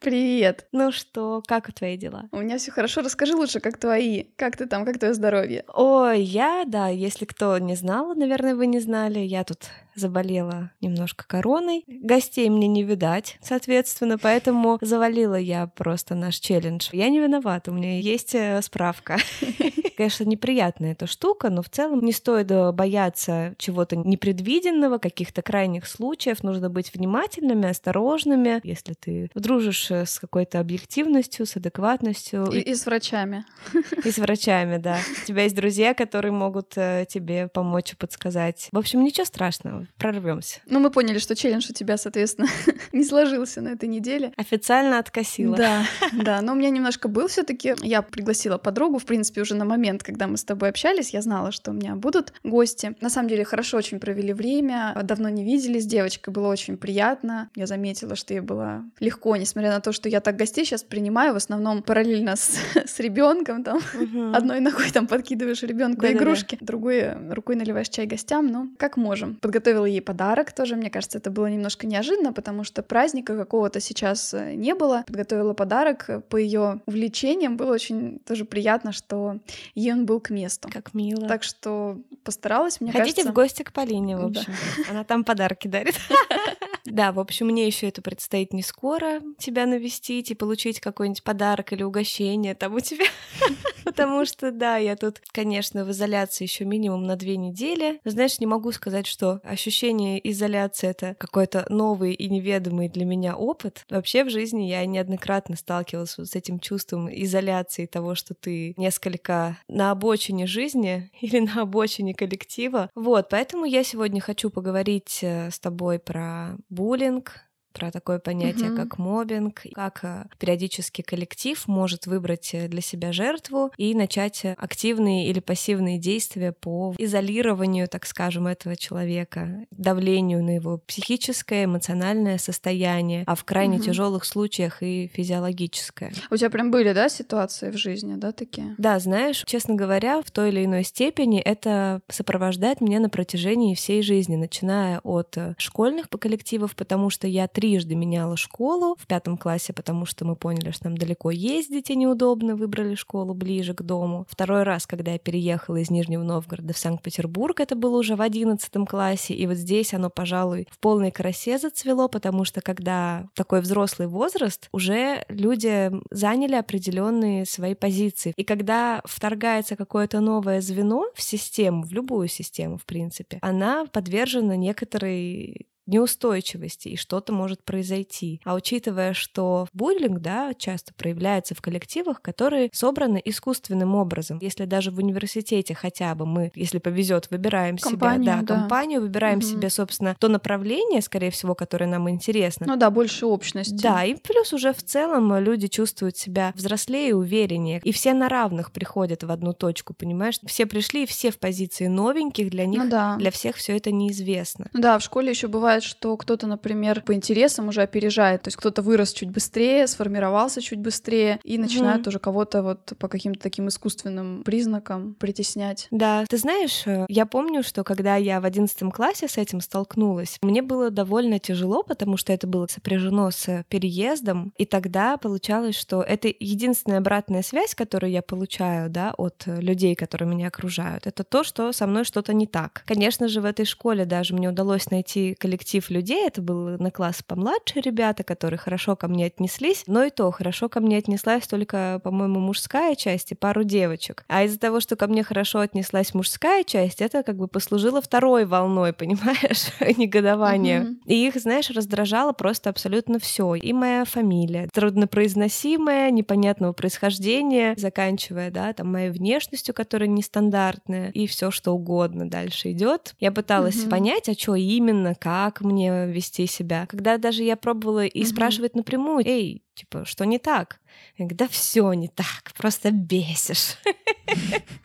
Привет. Ну что, как твои дела? У меня все хорошо. Расскажи лучше, как твои. Как ты там, как твое здоровье? Ой, я, да, если кто не знал, наверное, вы не знали, я тут заболела немножко короной. Гостей мне не видать, соответственно, поэтому завалила я просто наш челлендж. Я не виновата, у меня есть э, справка. Конечно, неприятная эта штука, но в целом не стоит э, бояться чего-то непредвиденного, каких-то крайних случаев. Нужно быть внимательными, осторожными. Если ты дружишь э, с какой-то объективностью, с адекватностью. И, и с врачами. И с врачами, да. У тебя есть друзья, которые могут тебе помочь и подсказать. В общем, ничего страшного прорвемся. Ну, мы поняли, что челлендж у тебя, соответственно, не сложился на этой неделе. Официально откосила. Да, да. Но у меня немножко был все таки Я пригласила подругу, в принципе, уже на момент, когда мы с тобой общались, я знала, что у меня будут гости. На самом деле, хорошо очень провели время, давно не виделись, девочкой было очень приятно. Я заметила, что ей было легко, несмотря на то, что я так гостей сейчас принимаю, в основном параллельно с, с ребенком, там, угу. одной ногой там подкидываешь ребенку игрушки, другой рукой наливаешь чай гостям, ну, как можем. Подготовили подготовила ей подарок тоже. Мне кажется, это было немножко неожиданно, потому что праздника какого-то сейчас э, не было. Подготовила подарок э, по ее увлечениям. Было очень тоже приятно, что ей он был к месту. Как мило. Так что постаралась, мне Ходите кажется... в гости к Полине, в общем. Да. Она там подарки дарит. Да, в общем, мне еще это предстоит не скоро тебя навестить и получить какой-нибудь подарок или угощение там у тебя. Потому что, да, я тут, конечно, в изоляции еще минимум на две недели. знаешь, не могу сказать, что ощущение изоляции — это какой-то новый и неведомый для меня опыт. Вообще в жизни я неоднократно сталкивалась с этим чувством изоляции того, что ты несколько на обочине жизни или на обочине коллектива. Вот, поэтому я сегодня хочу поговорить э, с тобой про буллинг, про такое понятие, угу. как мобинг, как э, периодически коллектив может выбрать э, для себя жертву и начать активные или пассивные действия по изолированию, так скажем, этого человека, давлению на его психическое, эмоциональное состояние, а в крайне угу. тяжелых случаях и физиологическое. У тебя прям были, да, ситуации в жизни, да, такие? Да, знаешь, честно говоря, в той или иной степени это сопровождает меня на протяжении всей жизни, начиная от э, школьных коллективов, потому что я трижды меняла школу в пятом классе, потому что мы поняли, что нам далеко ездить и неудобно, выбрали школу ближе к дому. Второй раз, когда я переехала из Нижнего Новгорода в Санкт-Петербург, это было уже в одиннадцатом классе, и вот здесь оно, пожалуй, в полной красе зацвело, потому что когда такой взрослый возраст, уже люди заняли определенные свои позиции. И когда вторгается какое-то новое звено в систему, в любую систему, в принципе, она подвержена некоторой неустойчивости, и что-то может произойти. А учитывая, что буллинг, да, часто проявляется в коллективах, которые собраны искусственным образом. Если даже в университете хотя бы мы, если повезет, выбираем компанию, себя, да, да, компанию, выбираем угу. себе, собственно, то направление, скорее всего, которое нам интересно. Ну да, больше общности. Да, и плюс уже в целом люди чувствуют себя взрослее и увереннее. И все на равных приходят в одну точку, понимаешь? Все пришли, все в позиции новеньких, для них, ну, да. для всех все это неизвестно. Ну да, в школе еще бывает бывает, что кто-то, например, по интересам уже опережает, то есть кто-то вырос чуть быстрее, сформировался чуть быстрее и начинает mm-hmm. уже кого-то вот по каким-то таким искусственным признакам притеснять. Да, ты знаешь, э, я помню, что когда я в одиннадцатом классе с этим столкнулась, мне было довольно тяжело, потому что это было сопряжено с переездом, и тогда получалось, что это единственная обратная связь, которую я получаю, да, от людей, которые меня окружают, это то, что со мной что-то не так. Конечно же, в этой школе даже мне удалось найти коллектив коллектив людей, это был на класс помладше ребята, которые хорошо ко мне отнеслись, но и то хорошо ко мне отнеслась только, по-моему, мужская часть и пару девочек. А из-за того, что ко мне хорошо отнеслась мужская часть, это как бы послужило второй волной, понимаешь, негодования. Mm-hmm. И их, знаешь, раздражало просто абсолютно все. И моя фамилия, труднопроизносимая, непонятного происхождения, заканчивая, да, там моей внешностью, которая нестандартная, и все что угодно дальше идет. Я пыталась mm-hmm. понять, а что именно, как мне вести себя. Когда даже я пробовала и угу. спрашивать напрямую, эй, Типа, что не так? Я говорю, да все не так, просто бесишь.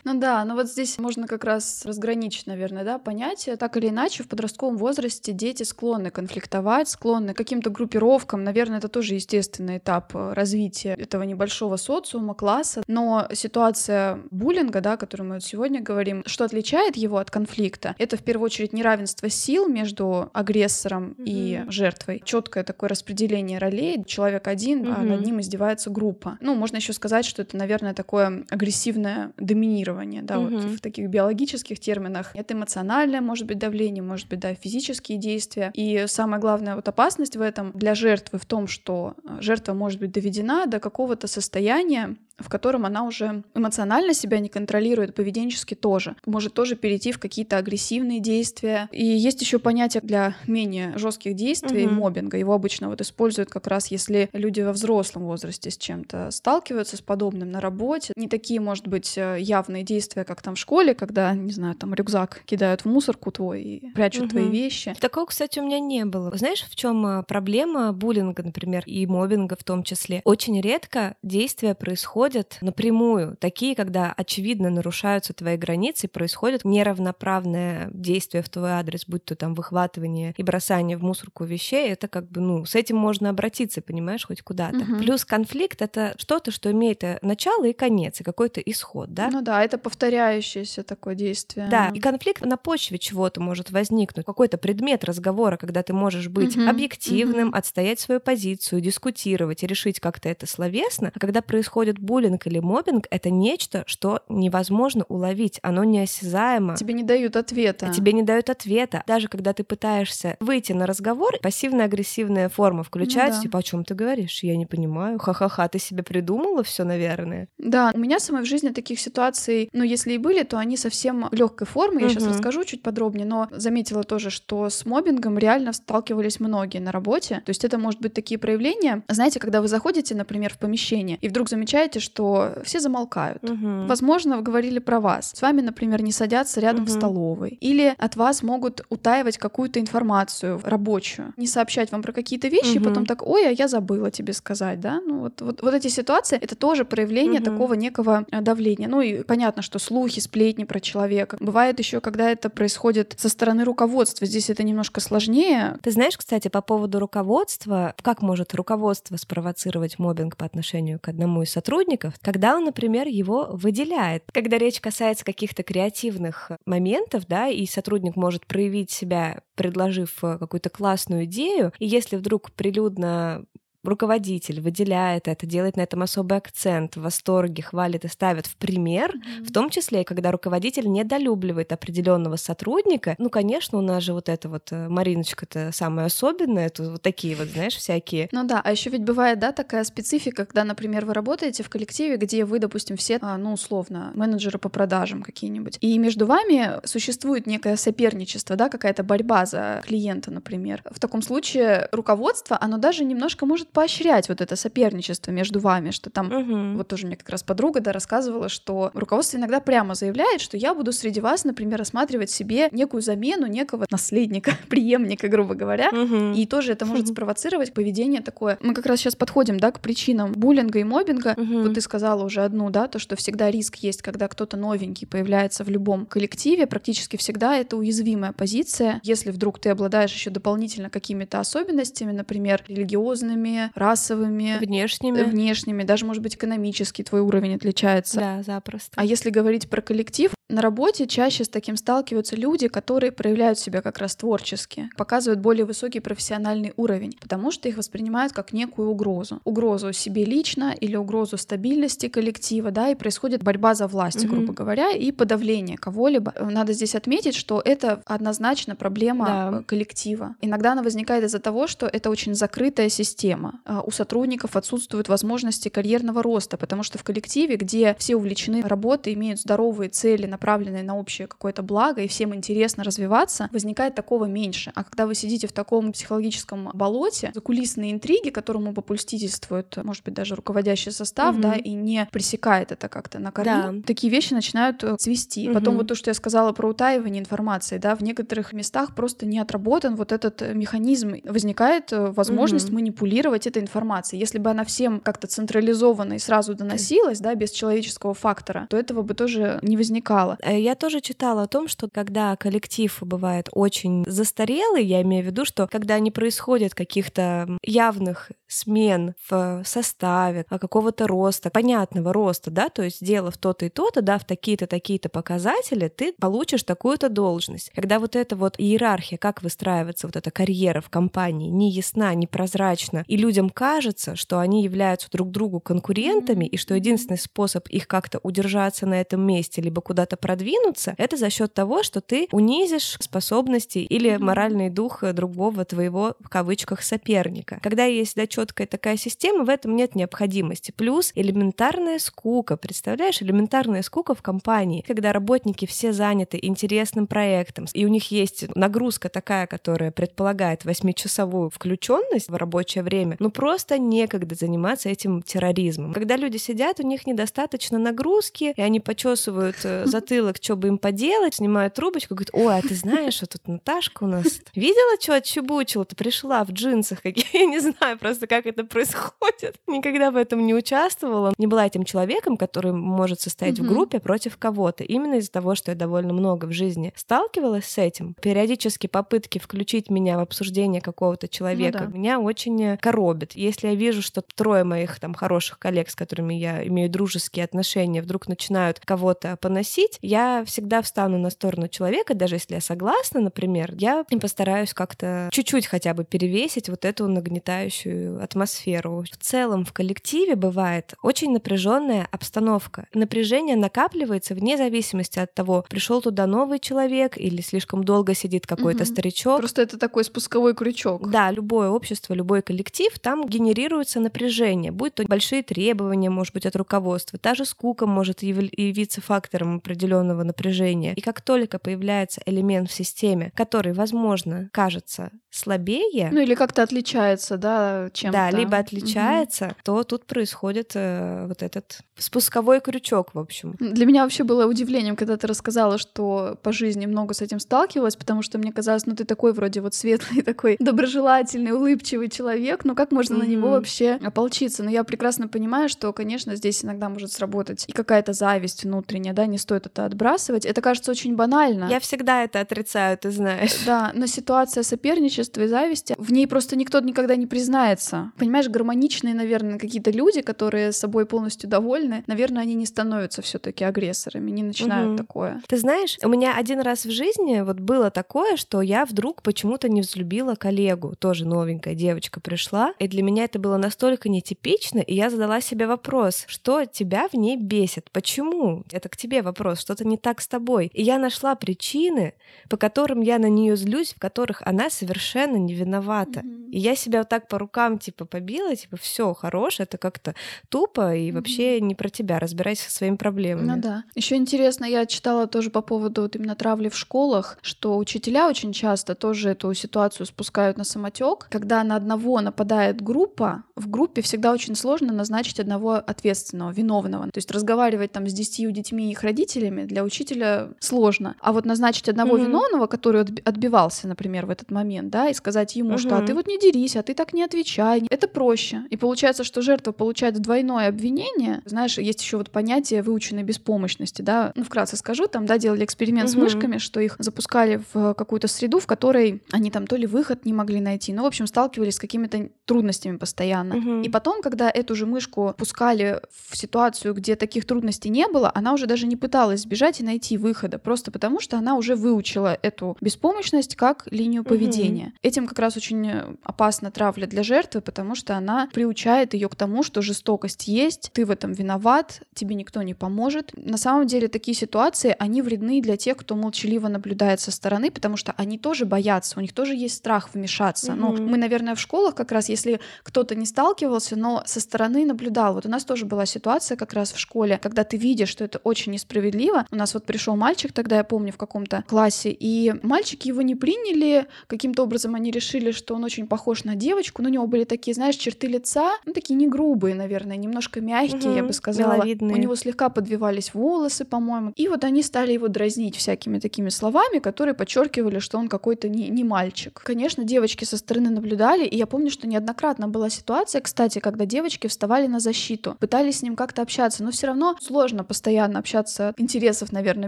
Ну да, но вот здесь можно как раз разграничить, наверное, да, понятие. Так или иначе, в подростковом возрасте дети склонны конфликтовать, склонны к каким-то группировкам. Наверное, это тоже естественный этап э, развития этого небольшого социума, класса. Но ситуация буллинга, да, о которой мы сегодня говорим, что отличает его от конфликта, это в первую очередь неравенство сил между агрессором mm-hmm. и жертвой. Четкое такое распределение ролей. Человек один, mm-hmm. а над ним издевается группа. Ну, можно еще сказать, что это, наверное, такое агрессивное доминирование, да, угу. вот в таких биологических терминах. Это эмоциональное, может быть, давление, может быть, да, физические действия. И самая главная вот опасность в этом для жертвы в том, что э, жертва может быть доведена до какого-то состояния, в котором она уже эмоционально себя не контролирует, поведенчески тоже. Может тоже перейти в какие-то агрессивные действия. И есть еще понятие для менее жестких действий угу. мобинга. Его обычно вот используют как раз если люди во взрослом возрасте с чем-то сталкиваются с подобным на работе. Не такие, может быть, э, явные действия, как там в школе, когда, не знаю, там рюкзак кидают в мусорку твой и прячут угу. твои вещи. Такого, кстати, у меня не было. Знаешь, в чем э, проблема буллинга, например, и мобинга в том числе? Очень редко действия происходят происходят напрямую, такие, когда очевидно нарушаются твои границы, происходит неравноправное действие в твой адрес, будь то там выхватывание и бросание в мусорку вещей, это как бы, ну, с этим можно обратиться, понимаешь, хоть куда-то. Угу. Плюс конфликт — это что-то, что имеет э, начало и конец, и какой-то исход, да? Ну да, это повторяющееся такое действие. Да, и конфликт на почве чего-то может возникнуть, какой-то предмет разговора, когда ты можешь быть угу. объективным, угу. отстоять свою позицию, дискутировать и решить как-то это словесно, а когда происходит боль буллинг или мобинг — это нечто, что невозможно уловить, оно неосязаемо. Тебе не дают ответа. Тебе не дают ответа. Даже когда ты пытаешься выйти на разговор, пассивно-агрессивная форма включается, ну, да. типа, о чем ты говоришь? Я не понимаю. Ха-ха-ха, ты себе придумала все, наверное. Да, у меня самой в жизни таких ситуаций, ну, если и были, то они совсем легкой формы. Я угу. сейчас расскажу чуть подробнее, но заметила тоже, что с мобингом реально сталкивались многие на работе. То есть это может быть такие проявления. Знаете, когда вы заходите, например, в помещение и вдруг замечаете, что все замолкают. Угу. Возможно, говорили про вас. С вами, например, не садятся рядом угу. в столовой. Или от вас могут утаивать какую-то информацию рабочую. Не сообщать вам про какие-то вещи, угу. и потом так, ой, а я забыла тебе сказать, да? Ну вот, вот, вот эти ситуации, это тоже проявление угу. такого некого э, давления. Ну и понятно, что слухи, сплетни про человека. Бывает еще, когда это происходит со стороны руководства. Здесь это немножко сложнее. Ты знаешь, кстати, по поводу руководства, как может руководство спровоцировать мобинг по отношению к одному из сотрудников, сотрудников, когда он, например, его выделяет. Когда речь касается каких-то креативных моментов, да, и сотрудник может проявить себя, предложив э, какую-то классную идею, и если вдруг прилюдно руководитель выделяет это, делает на этом особый акцент, в восторге, хвалит и ставит в пример, mm-hmm. в том числе и когда руководитель недолюбливает определенного сотрудника. Ну, конечно, у нас же вот эта вот э, Мариночка-то самая особенная, это вот такие вот, знаешь, всякие. Ну да, а еще ведь бывает, да, такая специфика, когда, например, вы работаете в коллективе, где вы, допустим, все, а, ну, условно, менеджеры по продажам какие-нибудь, и между вами существует некое соперничество, да, какая-то борьба за клиента, например. В таком случае руководство, оно даже немножко может поощрять вот это соперничество между вами, что там, угу. вот тоже мне как раз подруга, да, рассказывала, что руководство иногда прямо заявляет, что я буду среди вас, например, рассматривать себе некую замену некого наследника, преемника, грубо говоря, угу. и тоже это может спровоцировать поведение такое. Мы как раз сейчас подходим, да, к причинам буллинга и мобинга. Угу. Вот ты сказала уже одну, да, то, что всегда риск есть, когда кто-то новенький появляется в любом коллективе, практически всегда это уязвимая позиция. Если вдруг ты обладаешь еще дополнительно какими-то особенностями, например, религиозными, расовыми, внешними, внешними, даже, может быть, экономически твой уровень отличается. Да, запросто. А если говорить про коллектив, на работе чаще с таким сталкиваются люди, которые проявляют себя как раз творчески, показывают более высокий профессиональный уровень, потому что их воспринимают как некую угрозу. Угрозу себе лично или угрозу стабильности коллектива, да, и происходит борьба за власть, угу. грубо говоря, и подавление кого-либо. Надо здесь отметить, что это однозначно проблема да. коллектива. Иногда она возникает из-за того, что это очень закрытая система. А у сотрудников отсутствуют возможности карьерного роста, потому что в коллективе, где все увлечены работой, имеют здоровые цели, направленные на общее какое-то благо, и всем интересно развиваться, возникает такого меньше. А когда вы сидите в таком психологическом болоте, закулисные интриги, которому попульстительствует, может быть, даже руководящий состав, угу. да, и не пресекает это как-то на корню, да. такие вещи начинают э, цвести. Угу. Потом вот то, что я сказала про утаивание информации, да, в некоторых местах просто не отработан вот этот э, механизм. Возникает э, возможность угу. манипулировать этой информацией. Если бы она всем как-то централизованно и сразу доносилась, да, без человеческого фактора, то этого бы тоже не возникало. Я тоже читала о том, что когда коллектив бывает очень застарелый, я имею в виду, что когда не происходит каких-то явных смен в составе, а какого-то роста, понятного роста, да, то есть сделав то-то и то-то, да, в такие-то, такие-то показатели, ты получишь такую-то должность. Когда вот эта вот иерархия, как выстраивается вот эта карьера в компании, не ясна, не прозрачна, и людям кажется, что они являются друг другу конкурентами, и что единственный способ их как-то удержаться на этом месте, либо куда-то продвинуться, это за счет того, что ты унизишь способности или моральный дух другого твоего, в кавычках, соперника. Когда есть, да, четкая такая система, в этом нет необходимости. Плюс элементарная скука. Представляешь, элементарная скука в компании, когда работники все заняты интересным проектом, и у них есть нагрузка такая, которая предполагает восьмичасовую включенность в рабочее время, ну просто некогда заниматься этим терроризмом. Когда люди сидят, у них недостаточно нагрузки, и они почесывают э, затылок, что бы им поделать, снимают трубочку, говорят, ой, а ты знаешь, что тут Наташка у нас видела, что отчебучила? Ты пришла в джинсах, какие, я не знаю просто просто, как это происходит. Никогда в этом не участвовала. Не была этим человеком, который может состоять mm-hmm. в группе против кого-то. Именно из-за того, что я довольно много в жизни сталкивалась с этим. Периодически попытки включить меня в обсуждение какого-то человека ну, да. меня очень коробит. Если я вижу, что трое моих там хороших коллег, с которыми я имею дружеские отношения, вдруг начинают кого-то поносить, я всегда встану на сторону человека, даже если я согласна, например, я постараюсь как-то чуть-чуть хотя бы перевесить вот эту нагнетающую атмосферу. В целом в коллективе бывает очень напряженная обстановка. Напряжение накапливается вне зависимости от того, пришел туда новый человек или слишком долго сидит какой-то угу. старичок. Просто это такой спусковой крючок. Да, любое общество, любой коллектив, там генерируется напряжение. Будь то большие требования, может быть, от руководства. Та же скука может явиться фактором определенного напряжения. И как только появляется элемент в системе, который, возможно, кажется слабее... Ну или как-то отличается, да, чем Да, либо отличается, угу. то тут происходит э, вот этот спусковой крючок, в общем. Для меня вообще было удивлением, когда ты рассказала, что по жизни много с этим сталкивалась, потому что мне казалось, ну ты такой вроде вот светлый, такой доброжелательный, улыбчивый человек, ну как можно угу. на него вообще ополчиться? Но я прекрасно понимаю, что, конечно, здесь иногда может сработать и какая-то зависть внутренняя, да, не стоит это отбрасывать. Это кажется очень банально. Я всегда это отрицаю, ты знаешь. Да, но ситуация соперничества невежества и зависти, в ней просто никто никогда не признается. Понимаешь, гармоничные, наверное, какие-то люди, которые с собой полностью довольны, наверное, они не становятся все таки агрессорами, не начинают угу. такое. Ты знаешь, у меня один раз в жизни вот было такое, что я вдруг почему-то не взлюбила коллегу, тоже новенькая девочка пришла, и для меня это было настолько нетипично, и я задала себе вопрос, что тебя в ней бесит, почему? Это к тебе вопрос, что-то не так с тобой. И я нашла причины, по которым я на нее злюсь, в которых она совершенно совершенно не виновата. Mm-hmm. И я себя вот так по рукам типа побила, типа все хорош, это как-то тупо и mm-hmm. вообще не про тебя, разбирайся со своими проблемами. Ну да. Еще интересно, я читала тоже по поводу вот именно травли в школах, что учителя очень часто тоже эту ситуацию спускают на самотек. Когда на одного нападает группа, в группе всегда очень сложно назначить одного ответственного, виновного. То есть разговаривать там с десятью детьми и их родителями для учителя сложно. А вот назначить одного mm-hmm. виновного, который отбивался, например, в этот момент, да, и сказать ему, угу. что а ты вот не дерись, а ты так не отвечай. Это проще. И получается, что жертва получает двойное обвинение. Знаешь, есть еще вот понятие выученной беспомощности, да. Ну, вкратце скажу, там, да, делали эксперимент угу. с мышками, что их запускали в какую-то среду, в которой они там то ли выход не могли найти, ну, в общем, сталкивались с какими-то трудностями постоянно. Угу. И потом, когда эту же мышку пускали в ситуацию, где таких трудностей не было, она уже даже не пыталась сбежать и найти выхода, просто потому что она уже выучила эту беспомощность как линию поведения. Поведения. Этим как раз очень опасна травля для жертвы, потому что она приучает ее к тому, что жестокость есть, ты в этом виноват, тебе никто не поможет. На самом деле такие ситуации, они вредны для тех, кто молчаливо наблюдает со стороны, потому что они тоже боятся, у них тоже есть страх вмешаться. Mm-hmm. Ну, мы, наверное, в школах как раз, если кто-то не сталкивался, но со стороны наблюдал. Вот у нас тоже была ситуация как раз в школе, когда ты видишь, что это очень несправедливо. У нас вот пришел мальчик тогда, я помню, в каком-то классе, и мальчики его не приняли, каким-то образом они решили, что он очень похож на девочку, но у него были такие, знаешь, черты лица, ну, такие не грубые, наверное, немножко мягкие, угу, я бы сказала. Миловидные. У него слегка подвивались волосы, по-моему. И вот они стали его дразнить всякими такими словами, которые подчеркивали, что он какой-то не, не мальчик. Конечно, девочки со стороны наблюдали, и я помню, что неоднократно была ситуация, кстати, когда девочки вставали на защиту, пытались с ним как-то общаться, но все равно сложно постоянно общаться, интересов, наверное,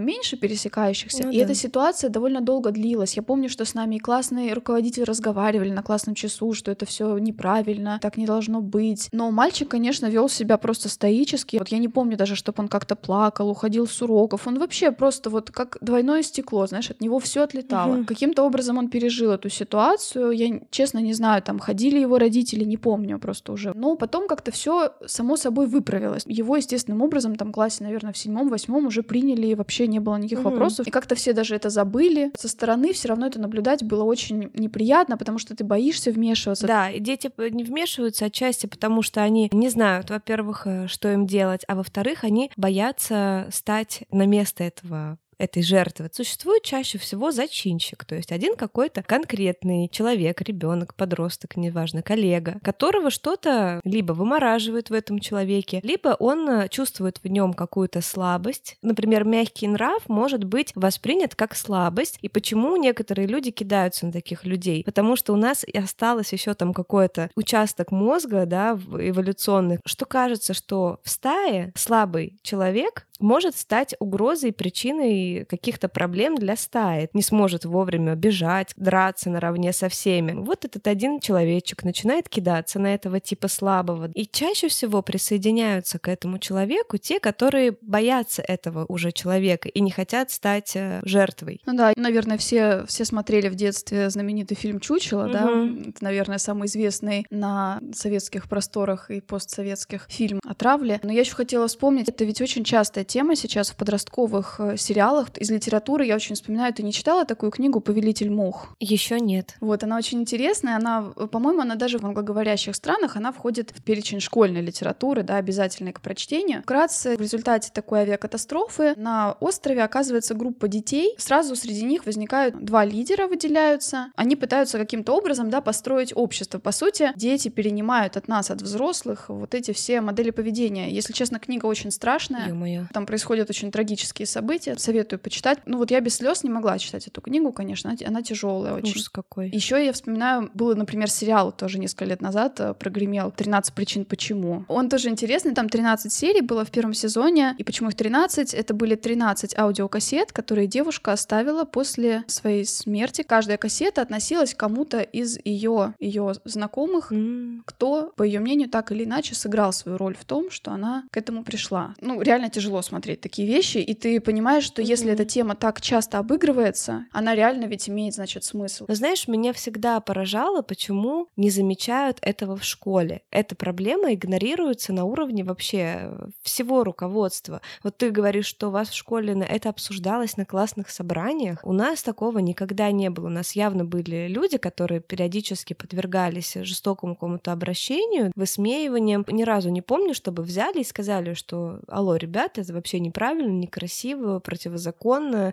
меньше пересекающихся. Ну, и да. эта ситуация довольно долго длилась. Я помню, что с нами и классные руководители разговаривали на классном часу, что это все неправильно, так не должно быть. Но мальчик, конечно, вел себя просто стоически. Вот я не помню даже, чтобы он как-то плакал, уходил с уроков. Он вообще просто вот как двойное стекло, знаешь, от него все отлетало. Угу. Каким-то образом он пережил эту ситуацию. Я, честно, не знаю, там ходили его родители, не помню просто уже. Но потом как-то все само собой выправилось. Его естественным образом там в классе, наверное, в седьмом, восьмом уже приняли, и вообще не было никаких угу. вопросов. И как-то все даже это забыли. Со стороны все равно это наблюдать было очень неприятно, потому что ты боишься вмешиваться. Да, и дети не вмешиваются отчасти, потому что они не знают, во-первых, э, что им делать, а во-вторых, они боятся стать на место этого этой жертвы существует чаще всего зачинщик, то есть один какой-то конкретный человек, ребенок, подросток, неважно, коллега, которого что-то либо вымораживает в этом человеке, либо он э, чувствует в нем какую-то слабость. Например, мягкий нрав может быть воспринят как слабость. И почему некоторые люди кидаются на таких людей? Потому что у нас осталось еще там какой-то участок мозга, да, эволюционный, что кажется, что в стае слабый человек может стать угрозой, причиной каких-то проблем для стаи. Не сможет вовремя бежать, драться наравне со всеми. Вот этот один человечек начинает кидаться на этого типа слабого. И чаще всего присоединяются к этому человеку те, которые боятся этого уже человека и не хотят стать э, жертвой. Ну да, наверное, все, все смотрели в детстве знаменитый фильм «Чучело», угу. да? Это, наверное, самый известный на советских просторах и постсоветских фильм о травле. Но я еще хотела вспомнить, это ведь очень часто тема сейчас в подростковых э, сериалах. Из литературы я очень вспоминаю, ты не читала такую книгу «Повелитель мух»? Еще нет. Вот, она очень интересная. Она, по-моему, она даже в англоговорящих странах, она входит в перечень школьной литературы, да, обязательной к прочтению. Вкратце, в результате такой авиакатастрофы на острове оказывается группа детей. Сразу среди них возникают два лидера, выделяются. Они пытаются каким-то образом, да, построить общество. По сути, дети перенимают от нас, от взрослых, вот эти все модели поведения. Если честно, книга очень страшная. Ё-моё там происходят очень трагические события. Советую почитать. Ну вот я без слез не могла читать эту книгу, конечно, она, она тяжелая очень. Ужас какой. Еще я вспоминаю, был, например, сериал тоже несколько лет назад э, прогремел «13 причин почему». Он тоже интересный, там 13 серий было в первом сезоне, и почему их 13? Это были 13 аудиокассет, которые девушка оставила после своей смерти. Каждая кассета относилась к кому-то из ее ее знакомых, mm. кто, по ее мнению, так или иначе сыграл свою роль в том, что она к этому пришла. Ну, реально тяжело смотреть такие вещи, и ты понимаешь, что mm-hmm. Если эта тема так часто обыгрывается, она реально ведь имеет, значит, смысл. Но знаешь, меня всегда поражало, почему не замечают этого в школе. Эта проблема игнорируется на уровне вообще всего руководства. Вот ты говоришь, что у вас в школе это обсуждалось на классных собраниях. У нас такого никогда не было. У нас явно были люди, которые периодически подвергались жестокому какому-то обращению, высмеиваниям. Ни разу не помню, чтобы взяли и сказали, что «Алло, ребята, это вообще неправильно, некрасиво, противозаконно.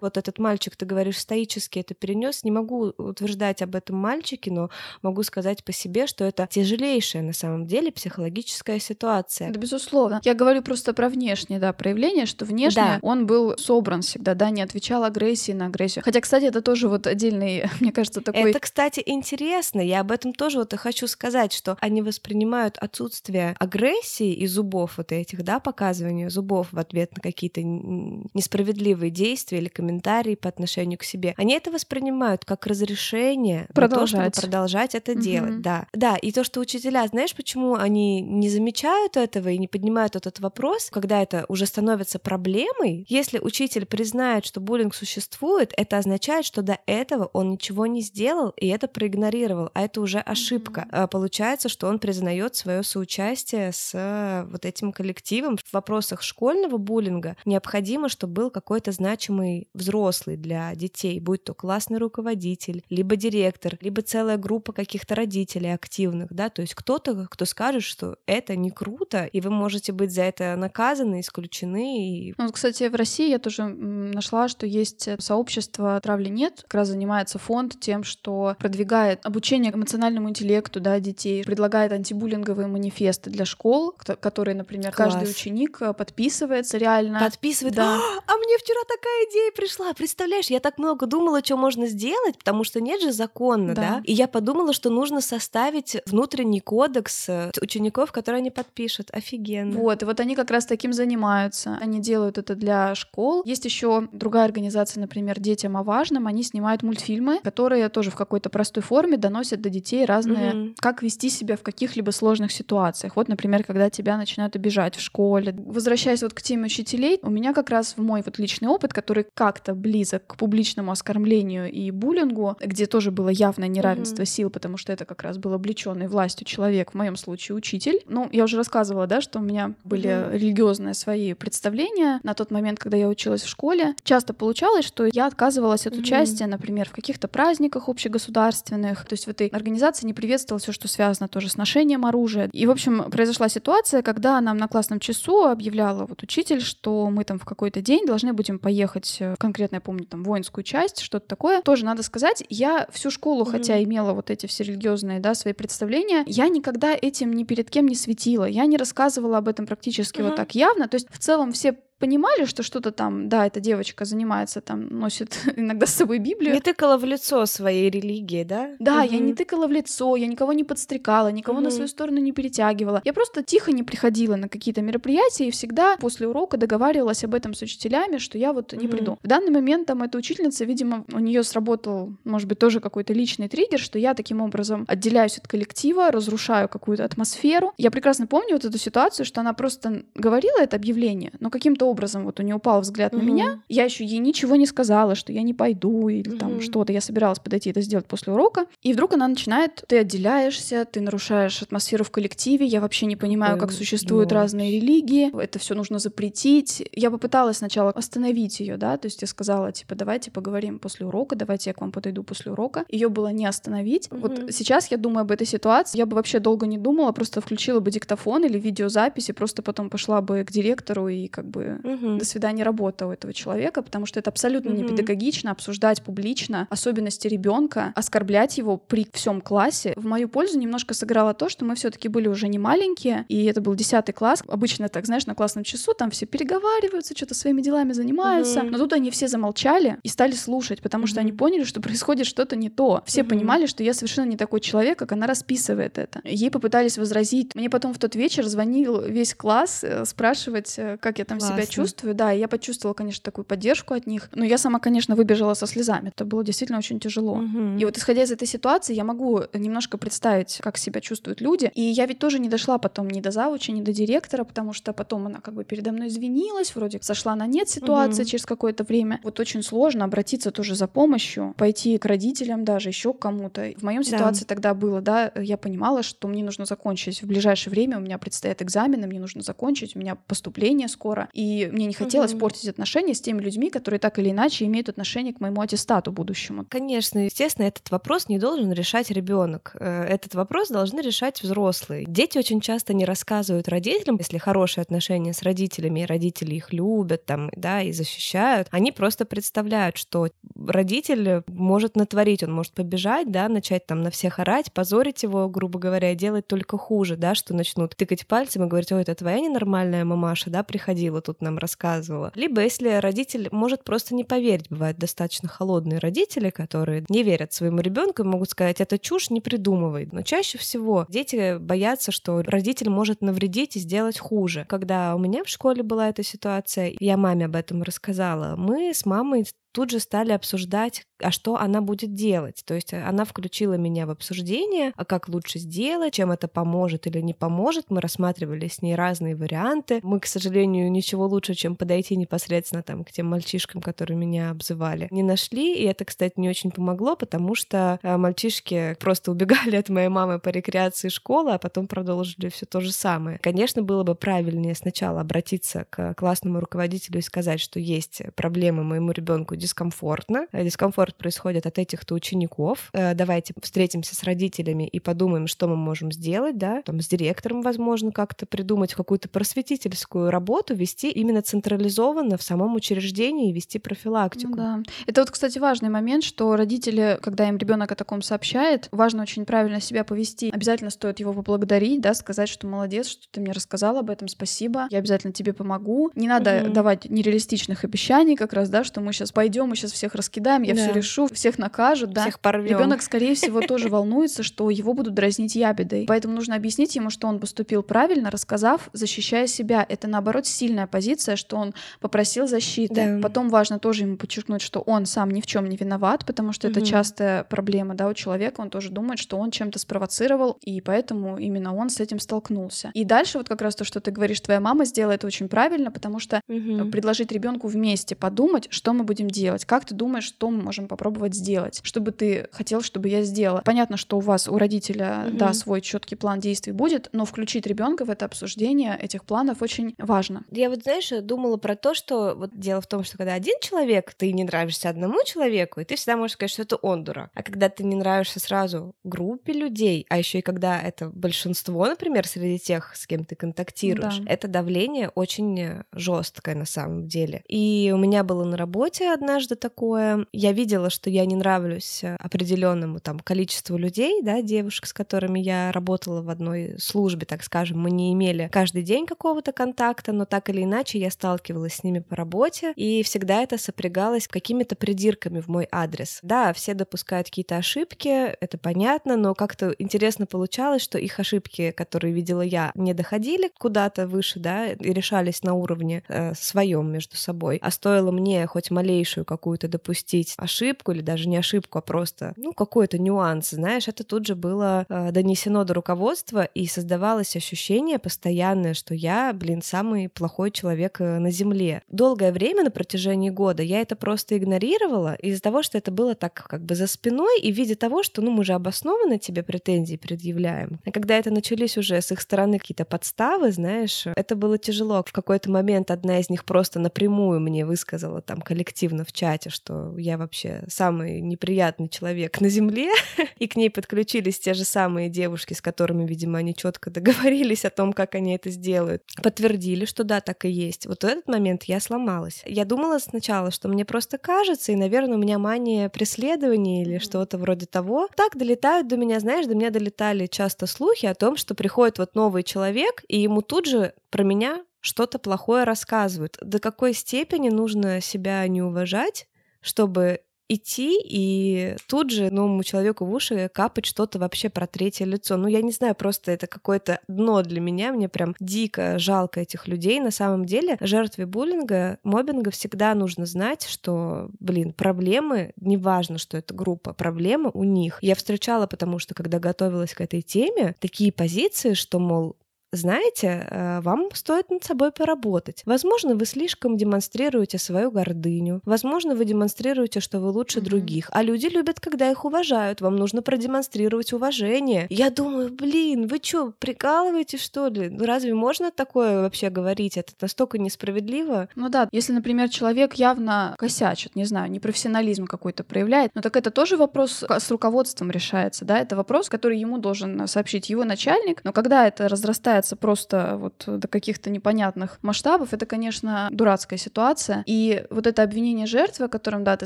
Вот этот мальчик, ты говоришь, стоически это перенес. Не могу утверждать об этом мальчике, но могу сказать по себе, что это тяжелейшая на самом деле психологическая ситуация. Да, безусловно. Я говорю просто про внешнее, да, проявление, что внешне да. он был собран всегда, да, не отвечал агрессии на агрессию. Хотя, кстати, это тоже вот отдельный, мне кажется, такой... Это, кстати, интересно. Я об этом тоже вот и хочу сказать, что они воспринимают отсутствие агрессии и зубов вот этих, да, показывания зубов в ответ на какие-то несправедливые действия или комментарии по отношению к себе, они это воспринимают как разрешение продолжать, то, продолжать это угу. делать, да. Да, и то, что учителя, знаешь, почему они не замечают этого и не поднимают этот вопрос, когда это уже становится проблемой, если учитель признает, что буллинг существует, это означает, что до этого он ничего не сделал и это проигнорировал, а это уже ошибка. Mm-hmm. Получается, что он признает свое соучастие с э, вот этим коллективом. В вопросах школьного буллинга необходимо, чтобы был какой-то значимый взрослый для детей, будь то классный руководитель, либо директор, либо целая группа каких-то родителей активных, да, то есть кто-то, кто скажет, что это не круто, и вы можете быть за это наказаны, исключены. И... Ну, кстати, в России я тоже нашла, что есть сообщество «Травли нет», как раз занимается фонд тем, что продвигает обучение эмоциональному интеллекту да, детей, предлагает антибуллинговые манифесты для школ, которые, например, Класс. каждый ученик э, подписывается реально. Подписывает. Да. А мне вчера такая идея пришла. Представляешь, я так много думала, что можно сделать, потому что нет же закона, да. да? И я подумала, что нужно составить внутренний кодекс э, учеников, которые они подпишут. Офигенно. Вот, и вот они как раз таким занимаются. Они делают это для школ. Есть еще другая организация, например, детям о важном. Они снимают мультфильмы, которые тоже в какой-то простой форме доносят до детей разные, mm-hmm. как вести себя в каких-либо сложных ситуациях. Вот, например, когда тебя начинают обижать в школе. Возвращаясь вот к теме учителей, у меня как раз в мой вот личный опыт, который как-то близок к публичному оскорблению и буллингу, где тоже было явное неравенство mm-hmm. сил, потому что это как раз был облеченный властью человек, в моем случае учитель. Ну, я уже рассказывала, да, что у меня были mm-hmm. религиозные свои представления на тот момент, когда я училась в школе. Часто получалось, что я отказывалась от mm-hmm. участия, например, в каких-то праздниках общегосударственных. То есть в этой организации не приветствовала все, что связано тоже с ношением оружия. И, в общем, произошла ситуация, когда нам на классном часу объявляла вот учитель, что мы там в какой-то день должны будем поехать, э, конкретно я помню, там, воинскую часть, что-то такое. Тоже надо сказать, я всю школу, mm-hmm. хотя имела вот эти все религиозные, да, свои представления, я никогда этим ни перед кем не светила. Я не рассказывала об этом практически mm-hmm. вот так явно. То есть в целом все понимали, что что-то там, да, эта девочка занимается, там, носит иногда с собой Библию. Не тыкала в лицо своей религии, да? Да, угу. я не тыкала в лицо, я никого не подстрекала, никого угу. на свою сторону не перетягивала. Я просто тихо не приходила на какие-то мероприятия и всегда после урока договаривалась об этом с учителями, что я вот не угу. приду. В данный момент там эта учительница, видимо, у нее сработал, может быть, тоже какой-то личный триггер, что я таким образом отделяюсь от коллектива, разрушаю какую-то атмосферу. Я прекрасно помню вот эту ситуацию, что она просто говорила это объявление, но каким-то каким-то образом вот у нее упал взгляд угу. на меня, я еще ей ничего не сказала, что я не пойду или угу. там что-то. Я собиралась подойти это сделать после урока, и вдруг она начинает: ты отделяешься, ты нарушаешь атмосферу в коллективе, я вообще не понимаю, как существуют Ой. разные религии, это все нужно запретить. Я попыталась сначала остановить ее, да, то есть я сказала типа давайте поговорим после урока, давайте я к вам подойду после урока. Ее было не остановить. Угу. Вот сейчас я думаю об этой ситуации, я бы вообще долго не думала, просто включила бы диктофон или видеозапись и просто потом пошла бы к директору и как бы угу. до свидания работа у этого человека, потому что это абсолютно угу. не педагогично обсуждать публично особенности ребенка, оскорблять его при всем классе. В мою пользу немножко сыграло то, что мы все-таки были уже не маленькие, и это был десятый класс. Обычно так, знаешь, на классном часу там все переговариваются, что-то своими делами занимаются, угу. но тут они все замолчали и стали слушать, потому угу. что они поняли, что происходит что-то не то. Все угу. понимали, что я совершенно не такой человек, как она расписывает это. Ей попытались возразить. Мне потом в тот вечер звонил весь класс э, спрашивать, э, как я там Классно. себя чувствую, да, и я почувствовала, конечно, такую поддержку от них, но я сама, конечно, выбежала со слезами, это было действительно очень тяжело. Угу. И вот исходя из этой ситуации, я могу немножко представить, как себя чувствуют люди, и я ведь тоже не дошла потом ни до завуча, ни до директора, потому что потом она как бы передо мной извинилась, вроде сошла на нет ситуация угу. через какое-то время. Вот очень сложно обратиться тоже за помощью, пойти к родителям даже, еще к кому-то. В моем ситуации да. тогда было, да, я понимала, что мне нужно закончить в ближайшее время, у меня предстоят экзамены, мне нужно закончить, у меня поступление скоро, и мне не хотелось угу. портить отношения с теми людьми, которые так или иначе имеют отношение к моему аттестату будущему. Конечно, естественно, этот вопрос не должен решать ребенок. Э, этот вопрос должны решать взрослые. Дети очень часто не рассказывают родителям, если хорошие отношения с родителями, родители их любят там, да, и защищают, они просто представляют, что родитель может натворить, он может побежать, да, начать там на всех орать, позорить его, грубо говоря, делать только хуже, да, что начнут тыкать пальцем и говорить, ой, это твоя ненормальная мамаша, да, приходила тут нам рассказывала. Либо если родитель может просто не поверить, бывают достаточно холодные родители, которые не верят своему ребенку и могут сказать, это чушь, не придумывай. Но чаще всего дети боятся, что родитель может навредить и сделать хуже. Когда у меня в школе была эта ситуация, я маме об этом рассказала, мы с мамой тут же стали обсуждать, а что она будет делать. То есть она включила меня в обсуждение, а как лучше сделать, чем это поможет или не поможет. Мы рассматривали с ней разные варианты. Мы, к сожалению, ничего лучше, чем подойти непосредственно там к тем мальчишкам, которые меня обзывали, не нашли. И это, кстати, не очень помогло, потому что э, мальчишки просто убегали от моей мамы по рекреации школы, а потом продолжили все то же самое. Конечно, было бы правильнее сначала обратиться к классному руководителю и сказать, что есть проблемы моему ребенку дискомфортно. Э, дискомфорт происходит от этих-то учеников. Э, давайте встретимся с родителями и подумаем, что мы можем сделать, да, там с директором, возможно, как-то придумать какую-то просветительскую работу, вести именно централизованно в самом учреждении и вести профилактику. Ну, да. Это вот, кстати, важный момент, что родители, когда им ребенок о таком сообщает, важно очень правильно себя повести. Обязательно стоит его поблагодарить, да, сказать, что молодец, что ты мне рассказал об этом, спасибо, я обязательно тебе помогу. Не надо угу. давать нереалистичных обещаний, как раз, да, что мы сейчас пойдем пойдем, мы сейчас всех раскидаем, я да. все решу, всех накажут, да. Всех порвем. Ребенок, скорее всего, тоже волнуется, что его будут дразнить ябедой. Поэтому нужно объяснить ему, что он поступил правильно, рассказав, защищая себя. Это, наоборот, сильная позиция, что он попросил защиты. Да. Потом важно тоже ему подчеркнуть, что он сам ни в чем не виноват, потому что угу. это частая проблема, да, у человека. Он тоже думает, что он чем-то спровоцировал, и поэтому именно он с этим столкнулся. И дальше вот как раз то, что ты говоришь, твоя мама сделает очень правильно, потому что угу. предложить ребенку вместе подумать, что мы будем делать делать? Как ты думаешь, что мы можем попробовать сделать? Что бы ты хотел, чтобы я сделала? Понятно, что у вас, у родителя, угу. да, свой четкий план действий будет, но включить ребенка в это обсуждение этих планов очень важно. Я вот, знаешь, думала про то, что вот дело в том, что когда один человек, ты не нравишься одному человеку, и ты всегда можешь сказать, что это он дурак. А когда ты не нравишься сразу группе людей, а еще и когда это большинство, например, среди тех, с кем ты контактируешь, да. это давление очень жесткое на самом деле. И у меня было на работе одна однажды такое. Я видела, что я не нравлюсь э, определенному там количеству людей, да, девушек, с которыми я работала в одной службе, так скажем. Мы не имели каждый день какого-то контакта, но так или иначе я сталкивалась с ними по работе, и всегда это сопрягалось какими-то придирками в мой адрес. Да, все допускают какие-то ошибки, это понятно, но как-то интересно получалось, что их ошибки, которые видела я, не доходили куда-то выше, да, и решались на уровне э, своем между собой. А стоило мне хоть малейшую какую-то допустить ошибку или даже не ошибку, а просто, ну, какой-то нюанс, знаешь, это тут же было э, донесено до руководства, и создавалось ощущение постоянное, что я, блин, самый плохой человек э, на Земле. Долгое время, на протяжении года, я это просто игнорировала из-за того, что это было так как бы за спиной и в виде того, что, ну, мы же обоснованно тебе претензии предъявляем. А когда это начались уже с их стороны какие-то подставы, знаешь, это было тяжело. В какой-то момент одна из них просто напрямую мне высказала там коллективно в чат чате, что я вообще самый неприятный человек на Земле, и к ней подключились те же самые девушки, с которыми, видимо, они четко договорились о том, как они это сделают. Подтвердили, что да, так и есть. Вот в этот момент я сломалась. Я думала сначала, что мне просто кажется, и, наверное, у меня мания преследования или что-то вроде того. Так долетают до меня, знаешь, до меня долетали часто слухи о том, что приходит вот новый человек, и ему тут же про меня что-то плохое рассказывают. До какой степени нужно себя не уважать, чтобы идти и тут же новому человеку в уши капать что-то вообще про третье лицо. Ну, я не знаю, просто это какое-то дно для меня. Мне прям дико жалко этих людей. На самом деле, жертве буллинга, мобинга всегда нужно знать, что, блин, проблемы, неважно, что это группа, проблема у них. Я встречала, потому что, когда готовилась к этой теме, такие позиции, что, мол, знаете, э, вам стоит над собой поработать. Возможно, вы слишком демонстрируете свою гордыню. Возможно, вы демонстрируете, что вы лучше mm-hmm. других. А люди любят, когда их уважают. Вам нужно продемонстрировать уважение. Я думаю, блин, вы что, прикалываете, что ли? Ну, разве можно такое вообще говорить? Это настолько несправедливо. Ну да, если, например, человек явно косячит, не знаю, непрофессионализм какой-то проявляет, но так это тоже вопрос с руководством решается, да? Это вопрос, который ему должен сообщить его начальник. Но когда это разрастает расширяться просто вот до каких-то непонятных масштабов, это, конечно, дурацкая ситуация. И вот это обвинение жертвы, о котором, да, ты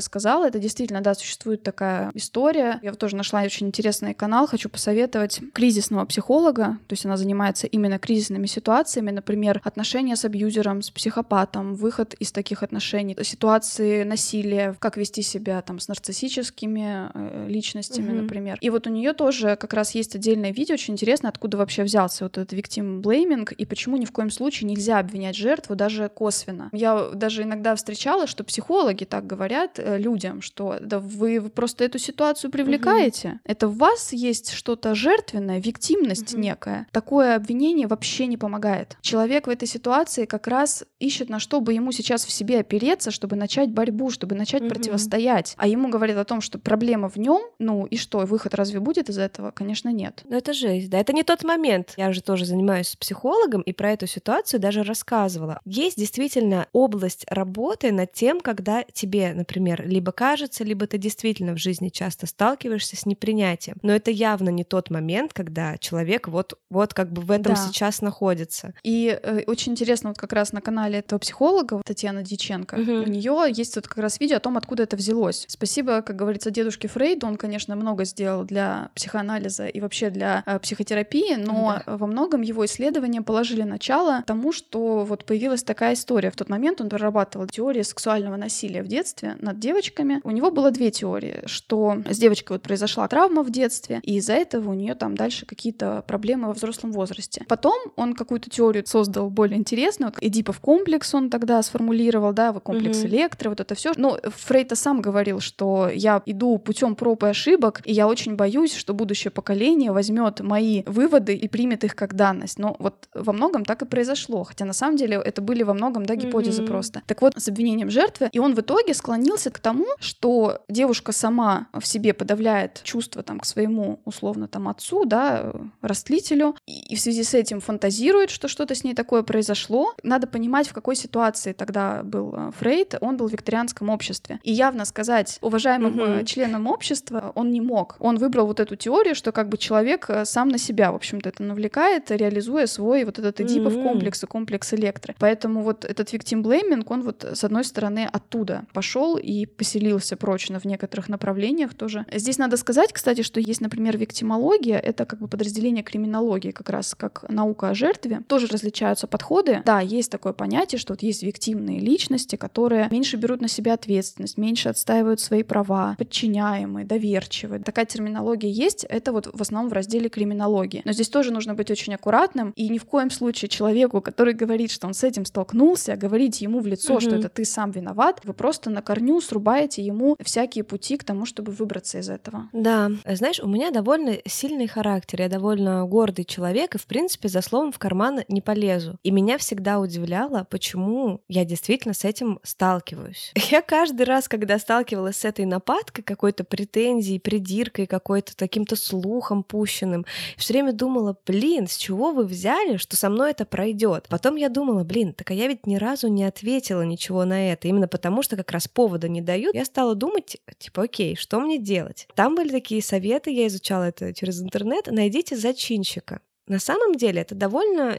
сказала, это действительно, да, существует такая история. Я тоже нашла очень интересный канал, хочу посоветовать кризисного психолога, то есть она занимается именно кризисными ситуациями, например, отношения с абьюзером, с психопатом, выход из таких отношений, ситуации насилия, как вести себя там с нарциссическими э, личностями, mm-hmm. например. И вот у нее тоже как раз есть отдельное видео, очень интересно, откуда вообще взялся вот этот victim blaming и почему ни в коем случае нельзя обвинять жертву даже косвенно. Я даже иногда встречала, что психологи так говорят э, людям, что да вы просто эту ситуацию привлекаете, mm-hmm. это в вас есть что-то жертвенное, виктимность mm-hmm. некая. Такое обвинение вообще не помогает. Человек в этой ситуации как раз ищет на что бы ему сейчас в себе опереться, чтобы начать борьбу, чтобы начать mm-hmm. противостоять. А ему говорят о том, что проблема в нем, ну и что, выход разве будет из этого? Конечно, нет. Но это жесть, да. Это не тот момент. Я же тоже занимаюсь психологом и про эту ситуацию даже рассказывала. Есть действительно область работы над тем, когда тебе, например, либо кажется, либо ты действительно в жизни часто сталкиваешься с непринятием. Но это явно не тот момент, когда человек вот, вот как бы в этом да. сейчас находится. И э, очень интересно, вот как раз на канале этого психолога Татьяны Диченко, угу. у нее есть вот как раз видео о том, откуда это взялось. Спасибо, как говорится, дедушке Фрейду, он, конечно, много сделал для психоанализа и вообще для э, психотерапии, но да. во многом его исследования положили начало тому, что вот появилась такая история. В тот момент он прорабатывал теории сексуального насилия в детстве над девочками. У него было две теории, что с девочкой вот произошла травма в детстве, и из-за этого у нее там дальше какие-то проблемы во взрослом возрасте. Потом он какую-то теорию создал более интересную, Эдипов комплекс он тогда сформулировал, да, комплекс mm-hmm. электро, вот это все. Но Фрейд сам говорил, что я иду путем проб и ошибок, и я очень боюсь, что будущее поколение возьмет мои выводы и примет их как данность. Но вот во многом так и произошло, хотя на самом деле это были во многом да, гипотезы mm-hmm. просто. Так вот, с обвинением жертвы, и он в итоге склонился к тому, что девушка сама в себе подавляет чувства там к своему условно там отцу, да, растлителю, и в связи с этим фантазирует, что что-то с ней такое произошло. Надо понимать, в какой ситуации тогда был э, Фрейд. Он был в викторианском обществе. И явно сказать уважаемым mm-hmm. членам общества он не мог. Он выбрал вот эту теорию, что как бы человек э, сам на себя, в общем-то, это навлекает, реализуя свой вот этот Эдипов mm-hmm. комплекс и комплекс электро. Поэтому вот этот blaming, он вот с одной стороны оттуда пошел и поселился прочно в некоторых направлениях тоже. Здесь надо сказать, кстати, что есть, например, виктимология, это как бы подразделение криминологии, как раз как наука о жертве. Тоже различаются подходы. Да, есть такое понятие, что вот есть виктимные личности, которые меньше берут на себя ответственность, меньше отстаивают свои права, подчиняемые, доверчивые. Такая терминология есть, это вот в основном в разделе криминологии. Но здесь тоже нужно быть очень аккуратным и ни в коем случае человеку, который говорит, что он с этим столкнулся, говорить ему в лицо, угу. что это ты сам виноват, вы просто на корню срубаете ему всякие пути к тому, чтобы выбраться из этого. Да, знаешь, у меня довольно сильный характер, я довольно гордый человек, и в принципе за словом в карман не полезу. И меня всегда удивляло, почему я действительно с этим сталкиваюсь. Я каждый раз, когда сталкивалась с этой нападкой, какой-то претензией, придиркой, какой-то таким-то слухом пущенным, все время думала, блин, с чего вы взяли, что со мной это пройдет? Потом я думала, блин, так а я ведь ни разу не ответила ничего на это, именно потому что как раз повода не дают. Я стала думать, типа, окей, что мне делать? Там были такие советы, я изучала это через интернет, найдите зачинщика. На самом деле это довольно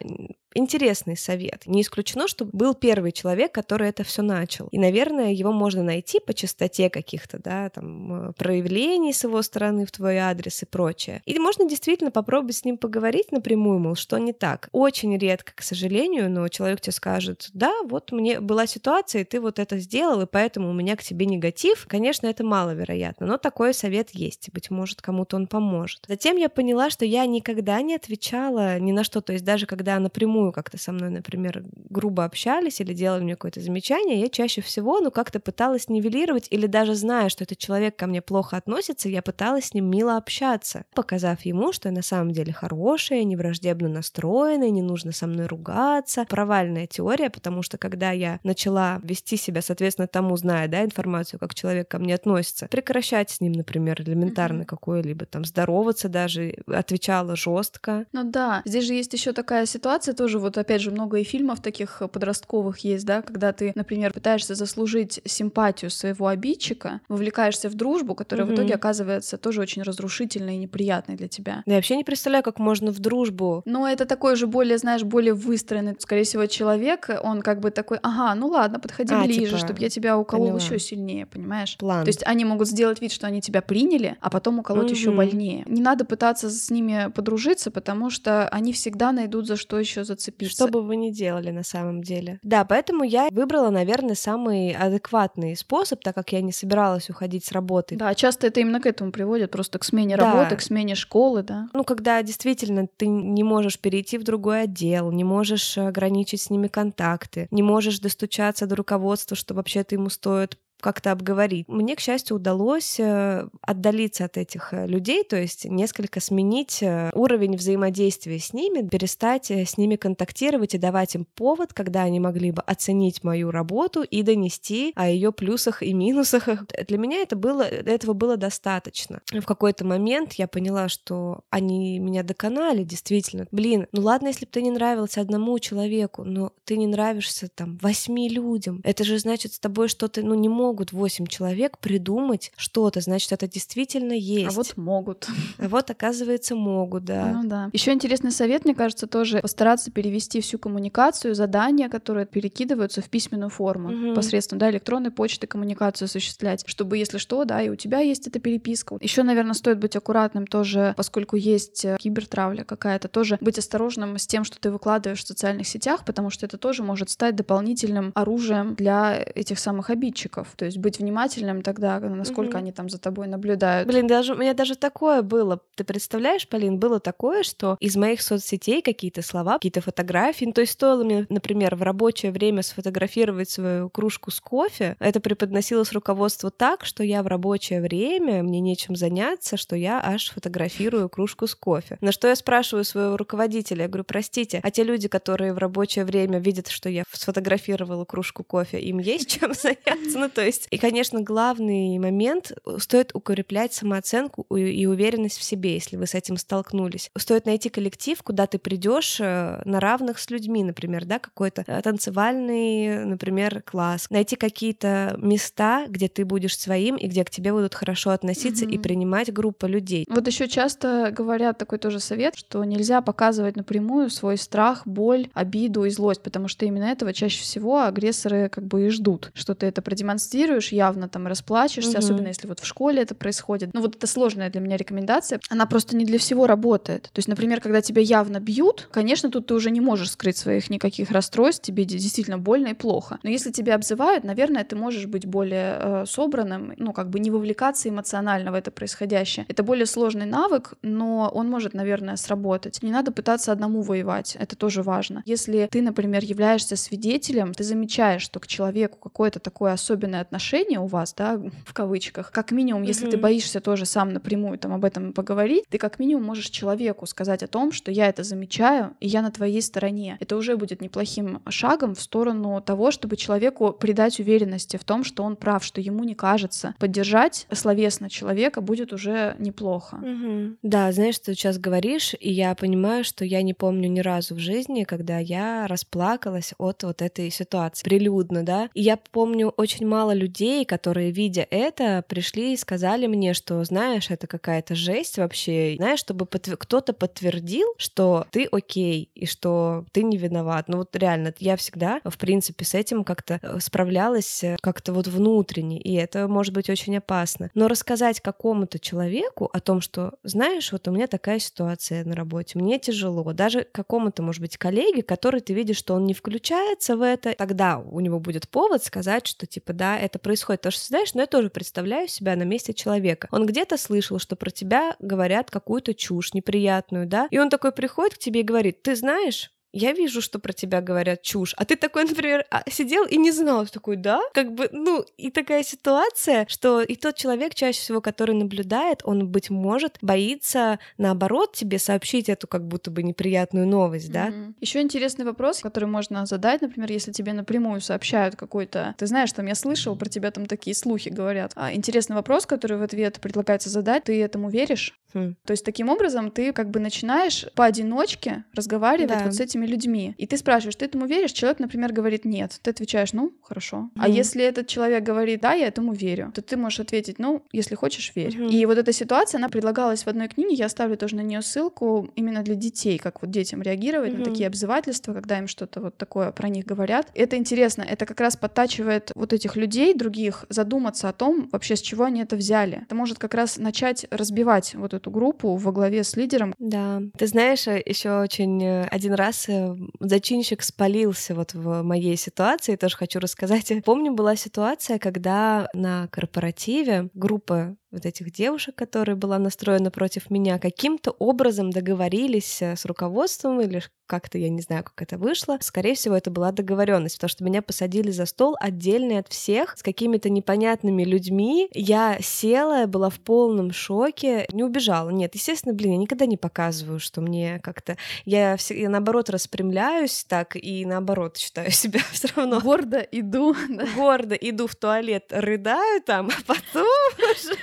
интересный совет. Не исключено, что был первый человек, который это все начал. И, наверное, его можно найти по частоте каких-то, да, там, э, проявлений с его стороны в твой адрес и прочее. Или можно действительно попробовать с ним поговорить напрямую, мол, что не так. Очень редко, к сожалению, но человек тебе скажет, да, вот мне была ситуация, и ты вот это сделал, и поэтому у меня к тебе негатив. Конечно, это маловероятно, но такой совет есть. Быть может, кому-то он поможет. Затем я поняла, что я никогда не отвечала ни на что. То есть даже когда напрямую напрямую как-то со мной, например, грубо общались или делали мне какое-то замечание, я чаще всего, ну, как-то пыталась нивелировать или даже зная, что этот человек ко мне плохо относится, я пыталась с ним мило общаться, показав ему, что я на самом деле хорошая, не враждебно настроенная, не нужно со мной ругаться. Провальная теория, потому что когда я начала вести себя, соответственно, тому, зная, да, информацию, как человек ко мне относится, прекращать с ним, например, элементарно mm-hmm. какое-либо там здороваться даже, отвечала жестко. Ну да, здесь же есть еще такая ситуация тоже тоже вот опять же много и фильмов таких подростковых есть, да, когда ты, например, пытаешься заслужить симпатию своего обидчика, вовлекаешься в дружбу, которая угу. в итоге оказывается тоже очень разрушительной и неприятной для тебя. Я вообще не представляю, как можно в дружбу. Но это такой же более, знаешь, более выстроенный, скорее всего, человек, он как бы такой, ага, ну ладно, подходи а, ближе, типа... чтобы я тебя уколол еще сильнее, понимаешь? План. То есть они могут сделать вид, что они тебя приняли, а потом уколоть угу. еще больнее. Не надо пытаться с ними подружиться, потому что они всегда найдут за что еще зацепиться. Что бы вы ни делали на самом деле. Да, поэтому я выбрала, наверное, самый адекватный способ, так как я не собиралась уходить с работы. Да, часто это именно к этому приводит, просто к смене да. работы, к смене школы, да. Ну, когда действительно ты не можешь перейти в другой отдел, не можешь ограничить с ними контакты, не можешь достучаться до руководства, что вообще-то ему стоит как-то обговорить. Мне, к счастью, удалось э, отдалиться от этих э, людей, то есть несколько сменить э, уровень взаимодействия с ними, перестать с ними контактировать и давать им повод, когда они могли бы оценить мою работу и донести о ее плюсах и минусах. Для меня это было, этого было достаточно. В какой-то момент я поняла, что они меня доконали, действительно. Блин, ну ладно, если бы ты не нравился одному человеку, но ты не нравишься там восьми людям. Это же значит с тобой что-то, ну, не мог могут 8 человек придумать что-то, значит, это действительно есть. А вот могут. А вот, оказывается, могут, да. Ну да. Еще интересный совет, мне кажется, тоже постараться перевести всю коммуникацию, задания, которые перекидываются в письменную форму угу. посредством да, электронной почты коммуникацию осуществлять, чтобы, если что, да, и у тебя есть эта переписка. Еще, наверное, стоит быть аккуратным тоже, поскольку есть э, кибертравля какая-то, тоже быть осторожным с тем, что ты выкладываешь в социальных сетях, потому что это тоже может стать дополнительным оружием для этих самых обидчиков. То есть быть внимательным тогда, насколько угу. они там за тобой наблюдают. Блин, даже у меня даже такое было. Ты представляешь, Полин, было такое, что из моих соцсетей какие-то слова, какие-то фотографии, ну, то есть стоило мне, например, в рабочее время сфотографировать свою кружку с кофе, это преподносилось руководству так, что я в рабочее время, мне нечем заняться, что я аж фотографирую кружку с кофе. На что я спрашиваю своего руководителя, я говорю, простите, а те люди, которые в рабочее время видят, что я сфотографировала кружку кофе, им есть чем заняться? Ну, то есть есть, и, конечно, главный момент — стоит укреплять самооценку и уверенность в себе, если вы с этим столкнулись. Стоит найти коллектив, куда ты придешь э, на равных с людьми, например, да, какой-то э, танцевальный, например, класс. Найти какие-то места, где ты будешь своим и где к тебе будут хорошо относиться mm-hmm. и принимать группу людей. Вот еще часто говорят такой тоже совет, что нельзя показывать напрямую свой страх, боль, обиду и злость, потому что именно этого чаще всего агрессоры как бы и ждут, что ты это продемонстрируешь продемонстрируешь, явно там расплачешься, угу. особенно если вот в школе это происходит. Ну вот это сложная для меня рекомендация. Она просто не для всего работает. То есть, например, когда тебя явно бьют, конечно, тут ты уже не можешь скрыть своих никаких расстройств, тебе действительно больно и плохо. Но если тебя обзывают, наверное, ты можешь быть более э, собранным, ну как бы не вовлекаться эмоционально в это происходящее. Это более сложный навык, но он может, наверное, сработать. Не надо пытаться одному воевать, это тоже важно. Если ты, например, являешься свидетелем, ты замечаешь, что к человеку какое-то такое особенное отношения у вас, да, в кавычках, как минимум, если mm-hmm. ты боишься тоже сам напрямую там об этом поговорить, ты как минимум можешь человеку сказать о том, что я это замечаю, и я на твоей стороне. Это уже будет неплохим шагом в сторону того, чтобы человеку придать уверенности в том, что он прав, что ему не кажется. Поддержать словесно человека будет уже неплохо. Mm-hmm. Да, знаешь, ты сейчас говоришь, и я понимаю, что я не помню ни разу в жизни, когда я расплакалась от вот этой ситуации прилюдно, да. И я помню очень мало людей, которые, видя это, пришли и сказали мне, что, знаешь, это какая-то жесть вообще. Знаешь, чтобы подтвер... кто-то подтвердил, что ты окей и что ты не виноват. Ну вот реально, я всегда, в принципе, с этим как-то э, справлялась э, как-то вот внутренне, и это может быть очень опасно. Но рассказать какому-то человеку о том, что, знаешь, вот у меня такая ситуация на работе, мне тяжело, даже какому-то, может быть, коллеге, который ты видишь, что он не включается в это, тогда у него будет повод сказать, что типа, да, это происходит. Потому что, знаешь, ну я тоже представляю себя на месте человека. Он где-то слышал, что про тебя говорят какую-то чушь неприятную, да, и он такой приходит к тебе и говорит, ты знаешь, я вижу, что про тебя говорят чушь, а ты такой, например, а, сидел и не знал, такой, да? Как бы, ну, и такая ситуация, что и тот человек, чаще всего, который наблюдает, он, быть может, боится, наоборот, тебе сообщить эту как будто бы неприятную новость, да? Mm-hmm. Еще интересный вопрос, который можно задать, например, если тебе напрямую сообщают какой-то, ты знаешь, там я слышал, про тебя там такие слухи говорят. А интересный вопрос, который в ответ предлагается задать, ты этому веришь? Хм. То есть таким образом ты как бы начинаешь поодиночке разговаривать Да. вот с этими людьми. И ты спрашиваешь, ты этому веришь? Человек, например, говорит нет. Ты отвечаешь, ну, хорошо. А Мгм. если этот человек говорит, да, я этому верю, то ты можешь ответить, ну, если хочешь, верь. Мгм. И вот эта ситуация, она предлагалась в одной книге, я оставлю тоже на нее ссылку именно для детей, как вот детям реагировать на Мгм. такие обзывательства, когда им что-то вот такое про них говорят. Это интересно, это как раз подтачивает вот этих людей, других, задуматься о том, вообще с чего они это взяли. Это может как раз начать разбивать вот эту группу во главе с лидером. Да. Ты знаешь, еще очень э, один раз э, зачинщик спалился вот в моей ситуации, тоже хочу рассказать. Помню, была ситуация, когда на корпоративе группа вот этих девушек, которая была настроена против меня, каким-то образом договорились э, с руководством или как-то, я не знаю, как это вышло. Скорее всего, это была договоренность, потому что меня посадили за стол отдельный от всех с какими-то непонятными людьми. Я села, была в полном шоке, не убежала. Нет, естественно, блин, я никогда не показываю, что мне как-то... Я, все, я наоборот распрямляюсь так и наоборот считаю себя все равно Гордо иду. да. гордо иду в туалет, рыдаю там, а потом уже...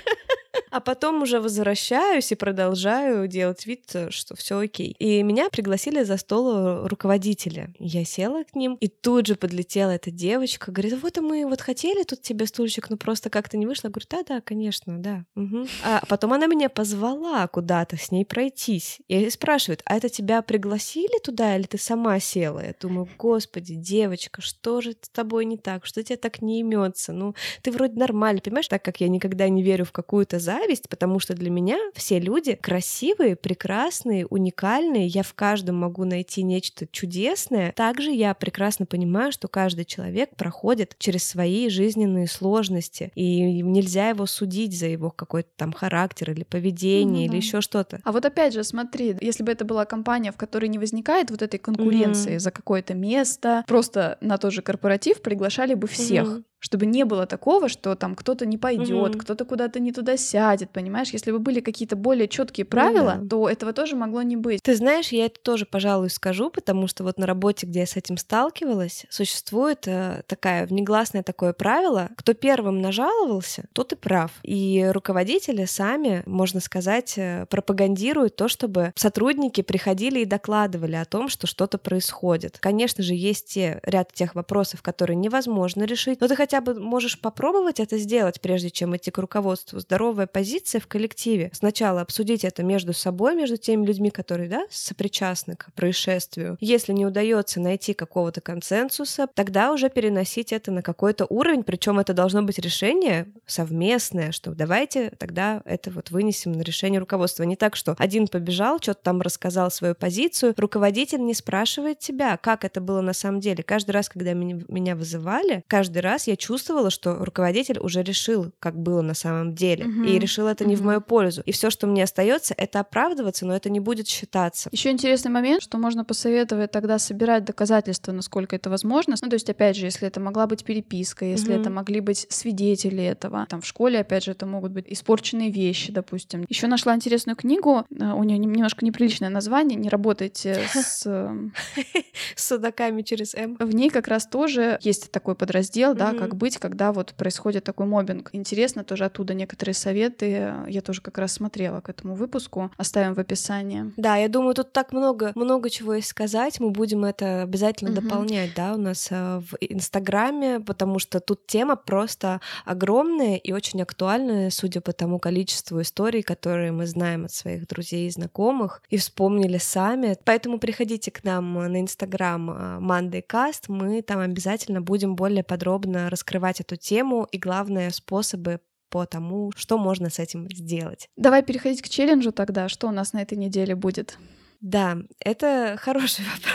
А потом уже возвращаюсь и продолжаю делать вид, что все окей. И меня пригласили за стол руководителя. Я села к ним, и тут же подлетела эта девочка, говорит, вот мы вот хотели тут тебе стульчик, но просто как-то не вышло. Я говорю, да-да, конечно, да. мгм». А потом она меня позвала куда-то с ней пройтись. И спрашивает, а это тебя пригласили туда или ты сама села? Я думаю, господи, девочка, что же с тобой не так? Что тебе так не имется? Ну, ты вроде нормально, понимаешь, так как я никогда не верю в какую-то зависть, потому что для меня все люди красивые, прекрасные, уникальные, я в каждом могу найти нечто чудесное. Также я прекрасно понимаю, что каждый человек проходит через свои жизненные сложности, и нельзя его судить за его какой-то там характер или поведение Ну или еще что-то. А вот опять же, смотри, если бы это была компания, в которой не возникает вот этой конкуренции Мгм. за какое-то место, просто на тот же корпоратив приглашали бы всех. Мгм. Чтобы не было такого, что там кто-то не пойдет, Мгм. кто-то куда-то не туда сядет, понимаешь? Если бы были какие-то более четкие правила, Ну да. то этого тоже могло не быть. Ты знаешь, я это тоже, пожалуй, скажу, потому что вот на работе, где я с этим сталкивалась, существует э, такая внегласное такое правило: кто первым нажаловался, тот и прав. И руководители сами, можно сказать, э, пропагандируют то, чтобы сотрудники приходили и докладывали о том, что что-то происходит. Конечно же, есть те, ряд тех вопросов, которые невозможно решить, но ты хотя бы можешь попробовать это сделать, прежде чем идти к руководству. Здоровая позиция в коллективе. Сначала обсудить это между собой, между теми людьми, которые, да, сопричастны к происшествию. Если не удается найти какого-то консенсуса, тогда уже переносить это на какой-то уровень, причем это должно быть решение совместное, что давайте тогда это вот вынесем на решение руководства. Не так, что один побежал, что-то там рассказал свою позицию, руководитель не спрашивает тебя, как это было на самом деле. Каждый раз, когда меня вызывали, каждый раз я чувствовала, что руководитель уже решил, как было на самом деле, Мгм. и решил это не в мою пользу. И все, что мне остается, это оправдываться, но это не будет считаться. Еще интересный момент, что можно посоветовать тогда собирать доказательства, насколько это возможно. Ну, то есть, опять же, если это могла быть переписка, если Мгм. это могли быть свидетели этого. Там в школе, опять же, это могут быть испорченные вещи, допустим. Еще нашла интересную книгу, э, у нее немножко неприличное название, не работайте с... э, С судаками через М. В ней как раз тоже есть такой подраздел, да, Мгм. Как быть, когда вот происходит такой мобинг. Интересно тоже оттуда некоторые советы. Я тоже как раз смотрела к этому выпуску. Оставим в описании. Да, я думаю, тут так много, много чего есть сказать. Мы будем это обязательно Мгм. дополнять, да, у нас э, в Инстаграме, потому что тут тема просто огромная и очень актуальная, судя по тому количеству историй, которые мы знаем от своих друзей и знакомых и вспомнили сами. Поэтому приходите к нам на Инстаграм э, MondayCast, мы там обязательно будем более подробно раскрывать эту тему и, главное, способы по тому, что можно с этим сделать. Давай переходить к челленджу тогда. Что у нас на этой неделе будет? Да, это хороший вопрос.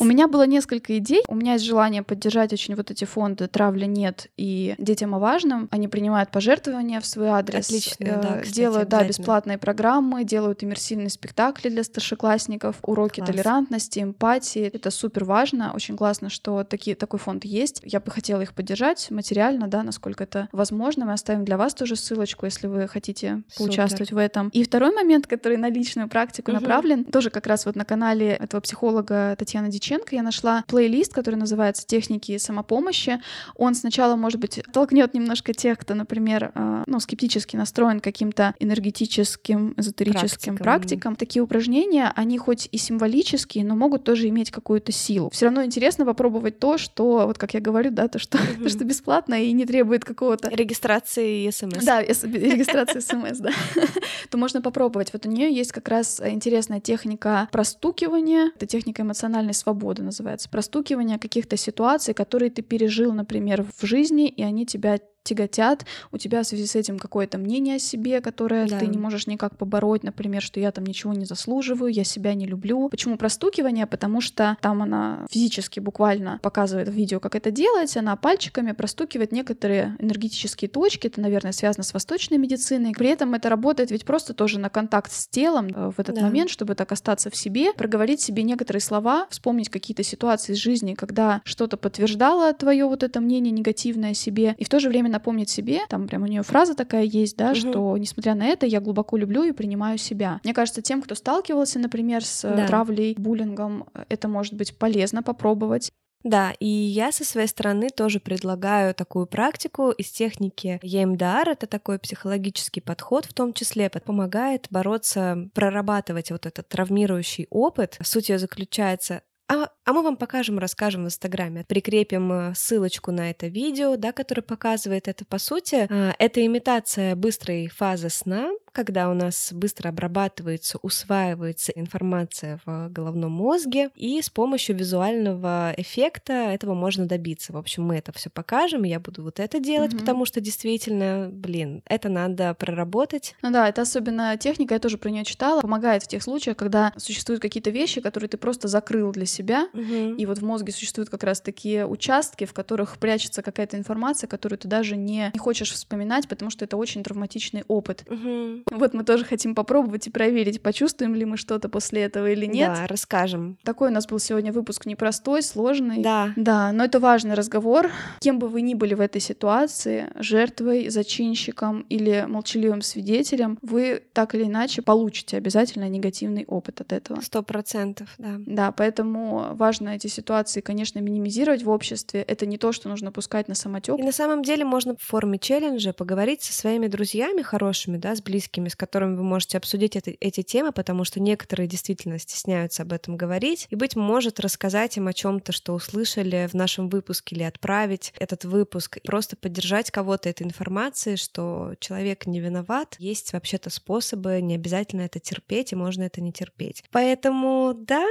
У меня было несколько идей. У меня есть желание поддержать очень вот эти фонды «Травля нет» и «Детям о важном». Они принимают пожертвования в свой адрес. Отлично, э, да, кстати, Делают, да, бесплатные программы, делают иммерсивные спектакли для старшеклассников, уроки Класс. толерантности, эмпатии. Это супер важно. Очень классно, что такие, такой фонд есть. Я бы хотела их поддержать материально, да, насколько это возможно. Мы оставим для вас тоже ссылочку, если вы хотите Супер. поучаствовать в этом. И второй момент, который на личную практику Мгм. направлен, представлен. Тоже как раз вот на канале этого психолога Татьяны Диченко я нашла плейлист, который называется «Техники самопомощи». Он сначала, может быть, толкнет немножко тех, кто, например, э, ну, скептически настроен каким-то энергетическим, эзотерическим практикам. практикам. Такие упражнения, они хоть и символические, но могут тоже иметь какую-то силу. Все равно интересно попробовать то, что, вот как я говорю, да, то, что, то, что бесплатно и не требует какого-то... Регистрации и смс. Да, регистрации смс, да. То можно попробовать. Вот у нее есть как раз интересная техника простукивания. Это техника эмоциональной свободы называется. Простукивание каких-то ситуаций, которые ты пережил, например, в жизни, и они тебя тяготят, у тебя в связи с этим какое-то мнение о себе, которое да. ты не можешь никак побороть, например, что я там ничего не заслуживаю, я себя не люблю. Почему простукивание? Потому что там она физически буквально показывает в видео, как это делать, она пальчиками простукивает некоторые энергетические точки, это, наверное, связано с восточной медициной. При этом это работает ведь просто тоже на контакт с телом э, в этот да. момент, чтобы так остаться в себе, проговорить себе некоторые слова, вспомнить какие-то ситуации из жизни, когда что-то подтверждало твое вот это мнение негативное о себе, и в то же время напомнить себе, там прям у нее фраза такая есть, да, угу. что несмотря на это, я глубоко люблю и принимаю себя. Мне кажется, тем, кто сталкивался, например, с э, да. травлей, буллингом, это может быть полезно попробовать. Да, и я со своей стороны тоже предлагаю такую практику из техники EMDR. Это такой психологический подход, в том числе помогает бороться, прорабатывать вот этот травмирующий опыт. Суть ее заключается а, а мы вам покажем, расскажем в Инстаграме. Прикрепим э, ссылочку на это видео, да, которое показывает это. По сути, а, это имитация быстрой фазы сна, когда у нас быстро обрабатывается, усваивается информация в головном мозге, и с помощью визуального эффекта этого можно добиться. В общем, мы это все покажем, я буду вот это делать, mm-hmm. потому что действительно, блин, это надо проработать. Ну да, это особенно техника, я тоже про нее читала, помогает в тех случаях, когда существуют какие-то вещи, которые ты просто закрыл для себя, mm-hmm. и вот в мозге существуют как раз такие участки, в которых прячется какая-то информация, которую ты даже не, не хочешь вспоминать, потому что это очень травматичный опыт. Mm-hmm. Вот мы тоже хотим попробовать и проверить, почувствуем ли мы что-то после этого или нет. Да, расскажем. Такой у нас был сегодня выпуск непростой, сложный. Да. Да, но это важный разговор. Кем бы вы ни были в этой ситуации, жертвой, зачинщиком или молчаливым свидетелем, вы так или иначе получите обязательно негативный опыт от этого. Сто процентов, да. Да, поэтому важно эти ситуации, конечно, минимизировать в обществе. Это не то, что нужно пускать на самотек. И на самом деле можно в форме челленджа поговорить со своими друзьями хорошими, да, с близкими близкими, с которыми вы можете обсудить это, эти темы, потому что некоторые действительно стесняются об этом говорить, и, быть может, рассказать им о чем то что услышали в нашем выпуске или отправить этот выпуск, просто поддержать кого-то этой информацией, что человек не виноват, есть вообще-то способы, не обязательно это терпеть, и можно это не терпеть. Поэтому, да,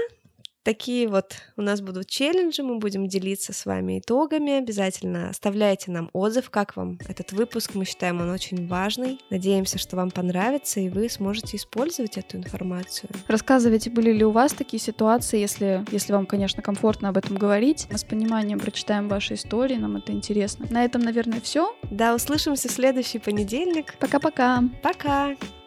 Такие вот у нас будут челленджи, мы будем делиться с вами итогами. Обязательно оставляйте нам отзыв, как вам этот выпуск. Мы считаем он очень важный. Надеемся, что вам понравится, и вы сможете использовать эту информацию. Рассказывайте, были ли у вас такие ситуации, если, если вам, конечно, комфортно об этом говорить. Мы с пониманием прочитаем ваши истории, нам это интересно. На этом, наверное, все. Да, услышимся в следующий понедельник. Пока-пока. Пока. -пока. Пока.